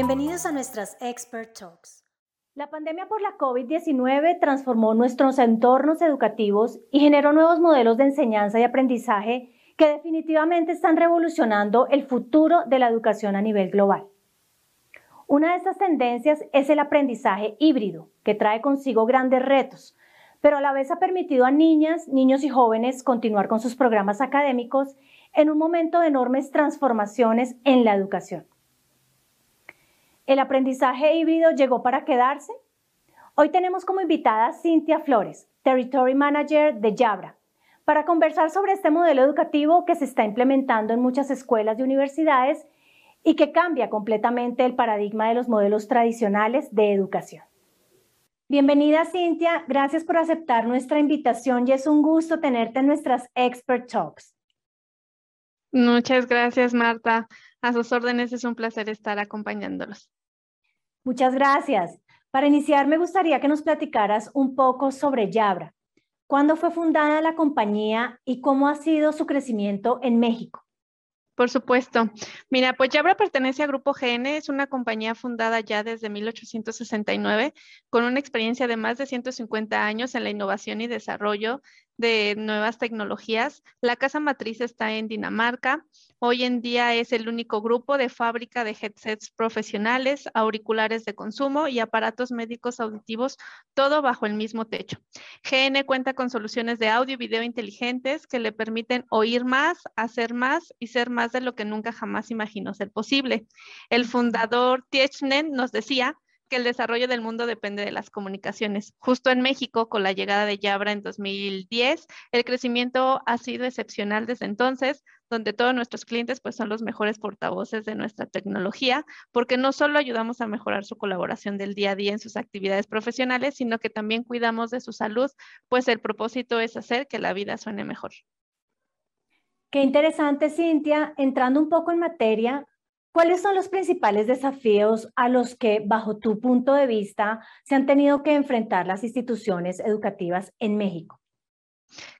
Bienvenidos a nuestras Expert Talks. La pandemia por la COVID-19 transformó nuestros entornos educativos y generó nuevos modelos de enseñanza y aprendizaje que definitivamente están revolucionando el futuro de la educación a nivel global. Una de estas tendencias es el aprendizaje híbrido, que trae consigo grandes retos, pero a la vez ha permitido a niñas, niños y jóvenes continuar con sus programas académicos en un momento de enormes transformaciones en la educación. ¿El aprendizaje híbrido llegó para quedarse? Hoy tenemos como invitada a Cintia Flores, Territory Manager de Jabra, para conversar sobre este modelo educativo que se está implementando en muchas escuelas y universidades y que cambia completamente el paradigma de los modelos tradicionales de educación. Bienvenida Cintia, gracias por aceptar nuestra invitación y es un gusto tenerte en nuestras Expert Talks. Muchas gracias Marta, a sus órdenes es un placer estar acompañándolos. Muchas gracias. Para iniciar, me gustaría que nos platicaras un poco sobre Yabra. ¿Cuándo fue fundada la compañía y cómo ha sido su crecimiento en México? Por supuesto. Mira, pues Yabra pertenece a Grupo GN, es una compañía fundada ya desde 1869 con una experiencia de más de 150 años en la innovación y desarrollo de nuevas tecnologías. La casa matriz está en Dinamarca. Hoy en día es el único grupo de fábrica de headsets profesionales, auriculares de consumo y aparatos médicos auditivos, todo bajo el mismo techo. GN cuenta con soluciones de audio y video inteligentes que le permiten oír más, hacer más y ser más de lo que nunca jamás imaginó ser posible. El fundador Tiechnen nos decía que el desarrollo del mundo depende de las comunicaciones. Justo en México, con la llegada de Yabra en 2010, el crecimiento ha sido excepcional desde entonces, donde todos nuestros clientes pues son los mejores portavoces de nuestra tecnología, porque no solo ayudamos a mejorar su colaboración del día a día en sus actividades profesionales, sino que también cuidamos de su salud, pues el propósito es hacer que la vida suene mejor. Qué interesante, Cintia. Entrando un poco en materia, ¿Cuáles son los principales desafíos a los que, bajo tu punto de vista, se han tenido que enfrentar las instituciones educativas en México?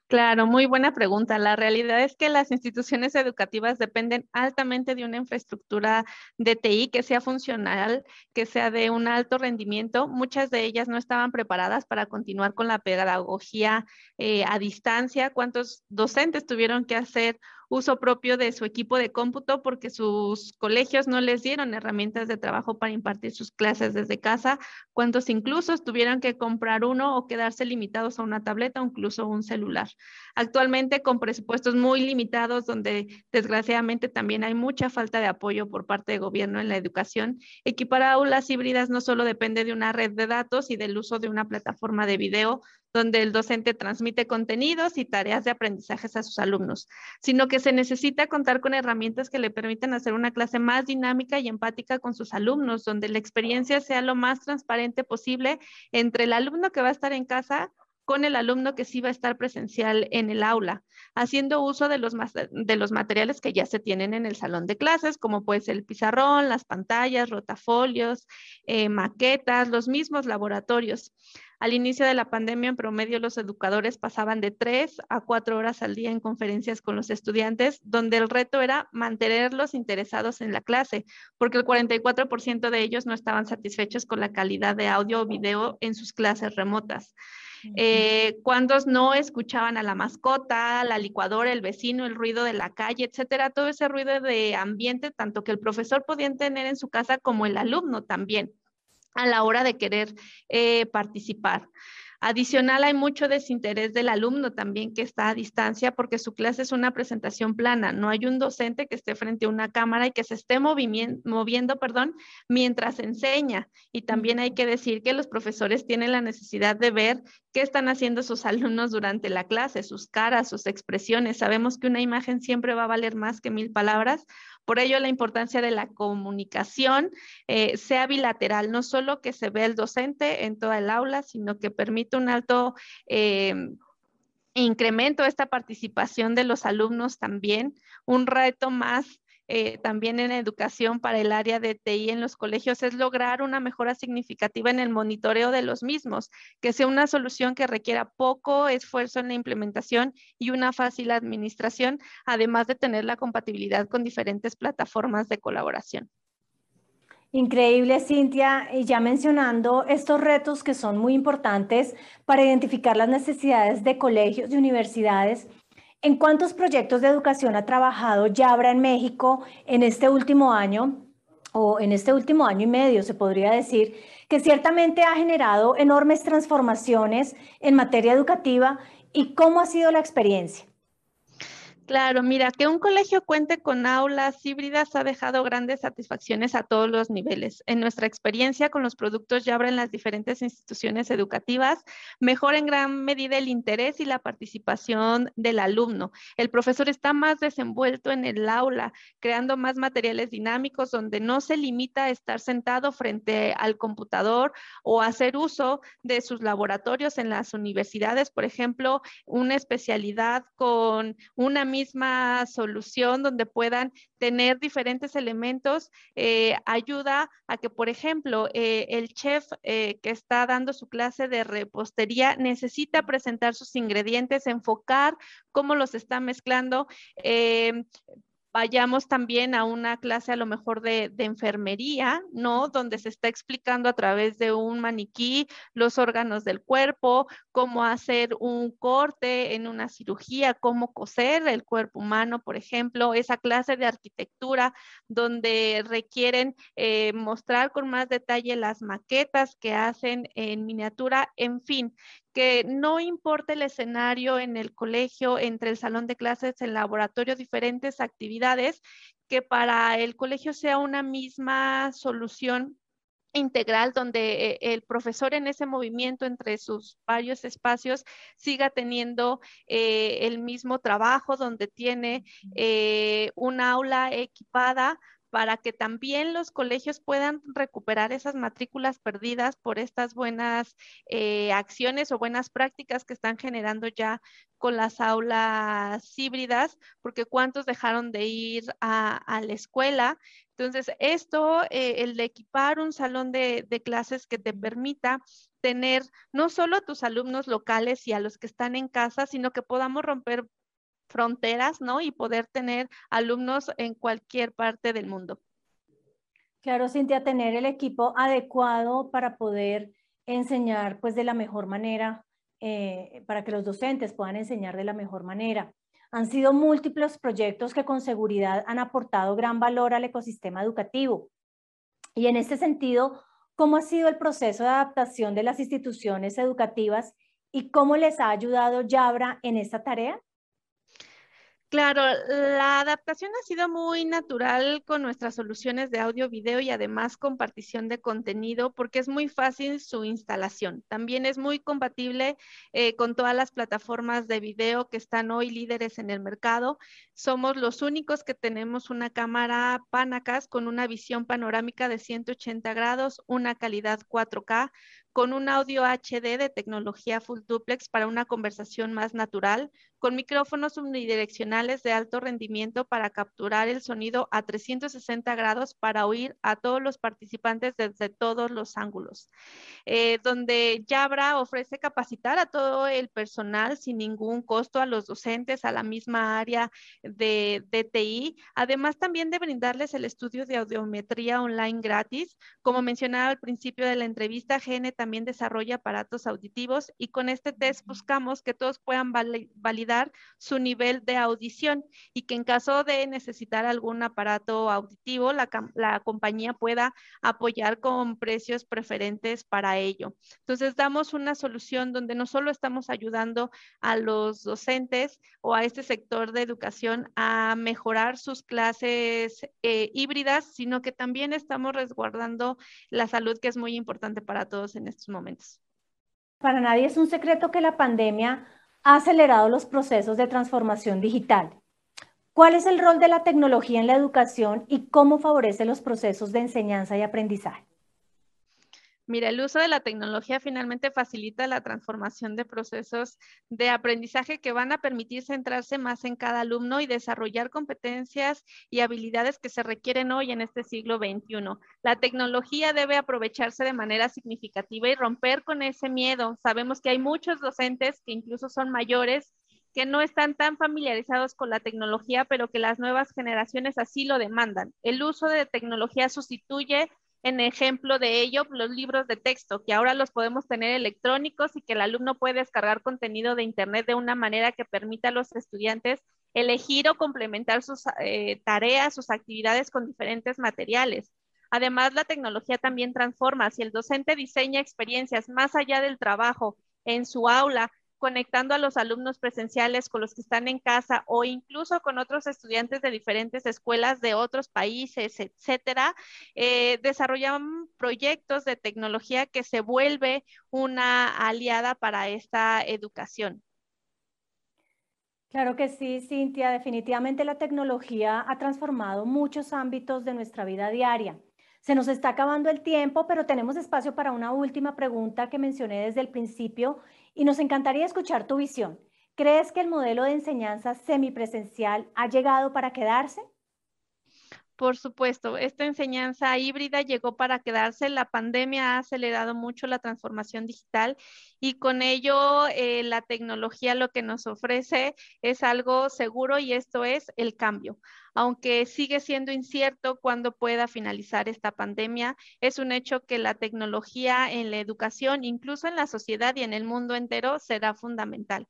Claro, muy buena pregunta. La realidad es que las instituciones educativas dependen altamente de una infraestructura de TI que sea funcional, que sea de un alto rendimiento. Muchas de ellas no estaban preparadas para continuar con la pedagogía eh, a distancia. ¿Cuántos docentes tuvieron que hacer uso propio de su equipo de cómputo porque sus colegios no les dieron herramientas de trabajo para impartir sus clases desde casa, cuántos incluso tuvieron que comprar uno o quedarse limitados a una tableta o incluso un celular. Actualmente con presupuestos muy limitados donde desgraciadamente también hay mucha falta de apoyo por parte del gobierno en la educación, equipar aulas híbridas no solo depende de una red de datos y del uso de una plataforma de video, donde el docente transmite contenidos y tareas de aprendizajes a sus alumnos, sino que se necesita contar con herramientas que le permitan hacer una clase más dinámica y empática con sus alumnos, donde la experiencia sea lo más transparente posible entre el alumno que va a estar en casa con el alumno que sí va a estar presencial en el aula, haciendo uso de los, de los materiales que ya se tienen en el salón de clases, como pues el pizarrón, las pantallas, rotafolios, eh, maquetas, los mismos laboratorios. Al inicio de la pandemia, en promedio, los educadores pasaban de tres a cuatro horas al día en conferencias con los estudiantes, donde el reto era mantenerlos interesados en la clase, porque el 44% de ellos no estaban satisfechos con la calidad de audio o video en sus clases remotas. Eh, cuántos no escuchaban a la mascota, la licuadora, el vecino, el ruido de la calle, etcétera, todo ese ruido de ambiente, tanto que el profesor podía tener en su casa como el alumno también a la hora de querer eh, participar. Adicional, hay mucho desinterés del alumno también que está a distancia porque su clase es una presentación plana. No hay un docente que esté frente a una cámara y que se esté moviendo perdón, mientras enseña. Y también hay que decir que los profesores tienen la necesidad de ver qué están haciendo sus alumnos durante la clase, sus caras, sus expresiones. Sabemos que una imagen siempre va a valer más que mil palabras, por ello, la importancia de la comunicación eh, sea bilateral, no solo que se ve el docente en toda el aula, sino que permite un alto eh, incremento esta participación de los alumnos también, un reto más eh, también en educación para el área de TI en los colegios es lograr una mejora significativa en el monitoreo de los mismos, que sea una solución que requiera poco esfuerzo en la implementación y una fácil administración, además de tener la compatibilidad con diferentes plataformas de colaboración. Increíble, Cintia, y ya mencionando estos retos que son muy importantes para identificar las necesidades de colegios y universidades. ¿En cuántos proyectos de educación ha trabajado Yabra en México en este último año o en este último año y medio, se podría decir, que ciertamente ha generado enormes transformaciones en materia educativa y cómo ha sido la experiencia? Claro, mira, que un colegio cuente con aulas híbridas ha dejado grandes satisfacciones a todos los niveles. En nuestra experiencia con los productos ya en las diferentes instituciones educativas, mejora en gran medida el interés y la participación del alumno. El profesor está más desenvuelto en el aula, creando más materiales dinámicos donde no se limita a estar sentado frente al computador o hacer uso de sus laboratorios en las universidades, por ejemplo, una especialidad con una misma misma solución donde puedan tener diferentes elementos, eh, ayuda a que, por ejemplo, eh, el chef eh, que está dando su clase de repostería necesita presentar sus ingredientes, enfocar cómo los está mezclando vayamos también a una clase a lo mejor de, enfermería, ¿no? Donde se está explicando a través de un maniquí los órganos del cuerpo, cómo hacer un corte en una cirugía, cómo coser el cuerpo humano, por ejemplo, esa clase de arquitectura donde requieren eh, mostrar con más detalle las maquetas que hacen en miniatura, en fin, que no importa el escenario en el colegio, entre el salón de clases, el laboratorio, diferentes actividades, que para el colegio sea una misma solución integral donde eh, el profesor en ese movimiento entre sus varios espacios siga teniendo eh, el mismo trabajo, donde tiene eh, un aula equipada para que también los colegios puedan recuperar esas matrículas perdidas por estas buenas eh, acciones o buenas prácticas que están generando ya con las aulas híbridas, porque cuántos dejaron de ir a, la escuela. Entonces, esto, eh, el de equipar un salón de, de clases que te permita tener no solo a tus alumnos locales y a los que están en casa, sino que podamos romper fronteras, ¿no? Y poder tener alumnos en cualquier parte del mundo. Claro, Cintia, tener el equipo adecuado para poder enseñar pues de la mejor manera, eh, para que los docentes puedan enseñar de la mejor manera. Han sido múltiples proyectos que con seguridad han aportado gran valor al ecosistema educativo. Y en este sentido, ¿cómo ha sido el proceso de adaptación de las instituciones educativas y cómo les ha ayudado Yabra en esta tarea? Claro, la adaptación ha sido muy natural con nuestras soluciones de audio, video y además compartición de contenido porque es muy fácil su instalación. También es muy compatible eh, con todas las plataformas de video que están hoy líderes en el mercado. Somos los únicos que tenemos una cámara Panacas con una visión panorámica de 180 grados, una calidad 4K, con un audio HD de tecnología full duplex para una conversación más natural, con micrófonos unidireccionales de alto rendimiento para capturar el sonido a 360 grados para oír a todos los participantes desde todos los ángulos, eh, donde Jabra ofrece capacitar a todo el personal sin ningún costo a los docentes, a la misma área de, DTI, además también de brindarles el estudio de audiometría online gratis. Como mencionaba al principio de la entrevista, GN también desarrolla aparatos auditivos y con este test buscamos que todos puedan validar su nivel de audición y que en caso de necesitar algún aparato auditivo, la, la compañía pueda apoyar con precios preferentes para ello. Entonces, damos una solución donde no solo estamos ayudando a los docentes o a este sector de educación a mejorar sus clases eh, híbridas, sino que también estamos resguardando la salud, que es muy importante para todos en estos momentos. Para nadie es un secreto que la pandemia ha acelerado los procesos de transformación digital. ¿Cuál es el rol de la tecnología en la educación y cómo favorece los procesos de enseñanza y aprendizaje? Mira, el uso de la tecnología finalmente facilita la transformación de procesos de aprendizaje que van a permitir centrarse más en cada alumno y desarrollar competencias y habilidades que se requieren hoy en este siglo XXI. La tecnología debe aprovecharse de manera significativa y romper con ese miedo. Sabemos que hay muchos docentes que incluso son mayores que no están tan familiarizados con la tecnología, pero que las nuevas generaciones así lo demandan. El uso de tecnología sustituye En ejemplo de ello, los libros de texto, que ahora los podemos tener electrónicos y que el alumno puede descargar contenido de Internet de una manera que permita a los estudiantes elegir o complementar sus eh, tareas, sus actividades con diferentes materiales. Además, la tecnología también transforma. Si el docente diseña experiencias más allá del trabajo en su aula, conectando a los alumnos presenciales con los que están en casa o incluso con otros estudiantes de diferentes escuelas de otros países, etcétera, eh, desarrollan proyectos de tecnología que se vuelve una aliada para esta educación. Claro que sí, Cintia. Definitivamente la tecnología ha transformado muchos ámbitos de nuestra vida diaria. Se nos está acabando el tiempo, pero tenemos espacio para una última pregunta que mencioné desde el principio y nos encantaría escuchar tu visión. ¿Crees que el modelo de enseñanza semipresencial ha llegado para quedarse? Por supuesto, esta enseñanza híbrida llegó para quedarse. La pandemia ha acelerado mucho la transformación digital y con ello eh, la tecnología lo que nos ofrece es algo seguro y esto es el cambio. Aunque sigue siendo incierto cuándo pueda finalizar esta pandemia, es un hecho que la tecnología en la educación, incluso en la sociedad y en el mundo entero, será fundamental.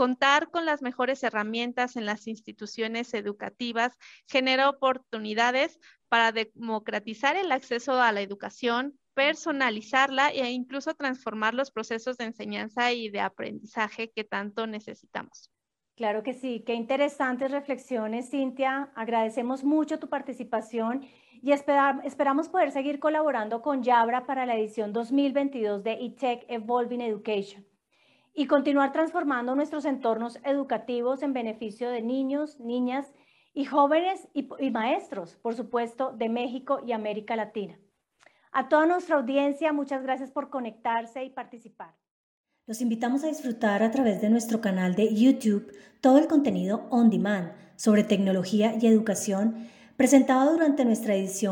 Contar con las mejores herramientas en las instituciones educativas genera oportunidades para democratizar el acceso a la educación, personalizarla e incluso transformar los procesos de enseñanza y de aprendizaje que tanto necesitamos. Claro que sí, qué interesantes reflexiones, Cintia. Agradecemos mucho tu participación y esperamos poder seguir colaborando con Yabra para la edición 2022 de eTech Evolving Education y continuar transformando nuestros entornos educativos en beneficio de niños, niñas y jóvenes y, maestros, por supuesto, de México y América Latina. A toda nuestra audiencia, muchas gracias por conectarse y participar. Los invitamos a disfrutar a través de nuestro canal de YouTube todo el contenido on demand sobre tecnología y educación presentado durante nuestra edición